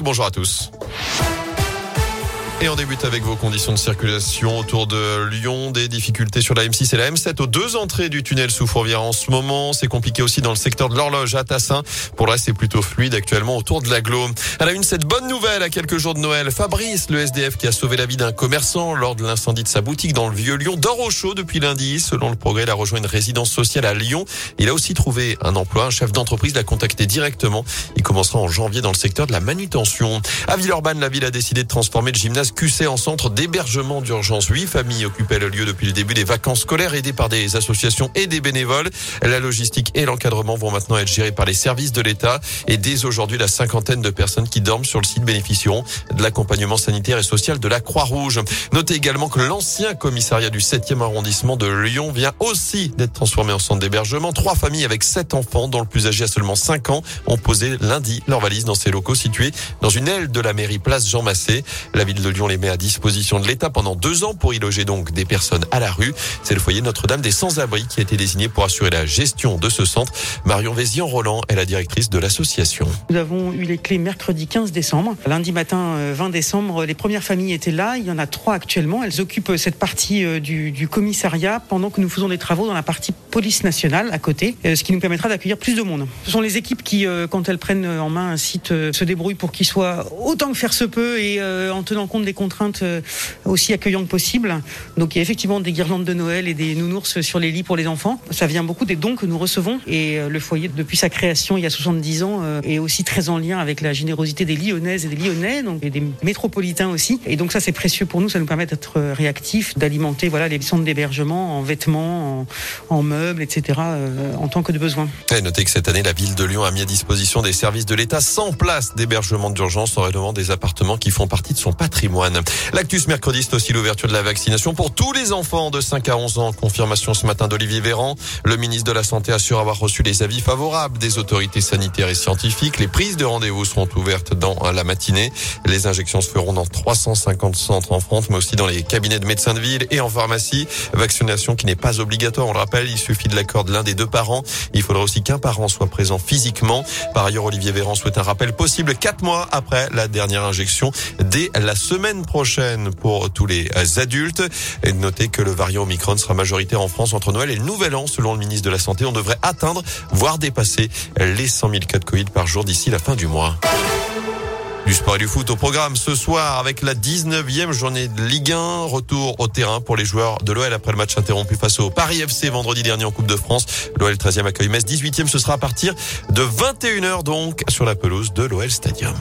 Bonjour à tous. Et on débute avec vos conditions de circulation autour de Lyon. Des difficultés sur la M6 et la M7 aux deux entrées du tunnel sous Fourvière en ce moment. C'est compliqué aussi dans le secteur de l'horloge à Tassin. Pour reste, c'est plutôt fluide actuellement autour de l'agglo. À la une, cette bonne nouvelle à quelques jours de Noël. Fabrice, le SDF qui a sauvé la vie d'un commerçant lors de l'incendie de sa boutique dans le vieux Lyon, dort au chaud depuis lundi. Selon le progrès, il a rejoint une résidence sociale à Lyon. Il a aussi trouvé un emploi. Un chef d'entreprise l'a contacté directement. Il commencera en janvier dans le secteur de la manutention. À Villeurbanne, la ville a décidé de transformer le gymnase QC en centre d'hébergement d'urgence. Huit familles occupaient le lieu depuis le début des vacances scolaires aidées par des associations et des bénévoles. La logistique et l'encadrement vont maintenant être gérés par les services de l'État et dès aujourd'hui, la cinquantaine de personnes qui dorment sur le site bénéficieront de l'accompagnement sanitaire et social de la Croix-Rouge. Notez également que l'ancien commissariat du 7e arrondissement de Lyon vient aussi d'être transformé en centre d'hébergement. Trois familles avec sept enfants, dont le plus âgé a seulement 5 ans, ont posé lundi leur valise dans ces locaux situés dans une aile de la mairie place Jean Massé. La ville de Lyon les met à disposition de l'État pendant deux ans pour y loger donc des personnes à la rue. C'est le foyer Notre-Dame des Sans-Abri qui a été désigné pour assurer la gestion de ce centre. Marion Vézian-Roland est la directrice de l'association. Nous avons eu les clés mercredi 15 décembre. Lundi matin 20 euh, décembre, les premières familles étaient là. Il y en a trois actuellement. Elles occupent euh, cette partie euh, du, du commissariat pendant que nous faisons des travaux dans la partie police nationale à côté, ce qui nous permettra d'accueillir plus de monde. Ce sont les équipes qui, quand elles prennent en main un site, se débrouillent pour qu'il soit autant que faire se peut et en tenant compte des contraintes euh, aussi accueillant que possible. Donc il y a effectivement des guirlandes de Noël et des nounours sur les lits pour les enfants. Ça vient beaucoup des dons que nous recevons. Et euh, le foyer, depuis sa création il y a 70 ans, euh, est aussi très en lien avec la générosité des Lyonnaises et des Lyonnais, donc, et des métropolitains aussi. Et donc ça c'est précieux pour nous, ça nous permet d'être réactifs, d'alimenter voilà, les centres d'hébergement en vêtements, en, meubles, etc. en tant que de besoin. Et notez que cette année, la ville de Lyon a mis à disposition des services de l'État sans place d'hébergement d'urgence en rénovant des appartements qui font partie de son patrimoine. L'actus mercredi, c'est aussi l'ouverture de la vaccination pour tous les enfants de 5 à 11 ans. Confirmation ce matin d'Olivier Véran. Le ministre de la Santé assure avoir reçu les avis favorables des autorités sanitaires et scientifiques. Les prises de rendez-vous seront ouvertes dans la matinée. Les injections se feront dans 350 centres en France, mais aussi dans les cabinets de médecins de ville et en pharmacie. Vaccination qui n'est pas obligatoire, on le rappelle, il suffit de l'accord de l'un des deux parents. Il faudra aussi qu'un parent soit présent physiquement. Par ailleurs, Olivier Véran souhaite un rappel possible quatre mois après la dernière injection dès la semaine prochaine pour tous les adultes. Et notez que le variant Omicron sera majoritaire en France entre Noël et le Nouvel An, selon le ministre de la Santé. On devrait atteindre, voire dépasser les 100 000 cas de Covid par jour d'ici la fin du mois. Du sport et du foot au programme ce soir avec la 19e journée de Ligue 1. Retour au terrain pour les joueurs de l'OL après le match interrompu face au Paris FC vendredi dernier en Coupe de France. L'OL 13e accueille Metz 18e. Ce sera à partir de 21h donc sur la pelouse de l'OL Stadium.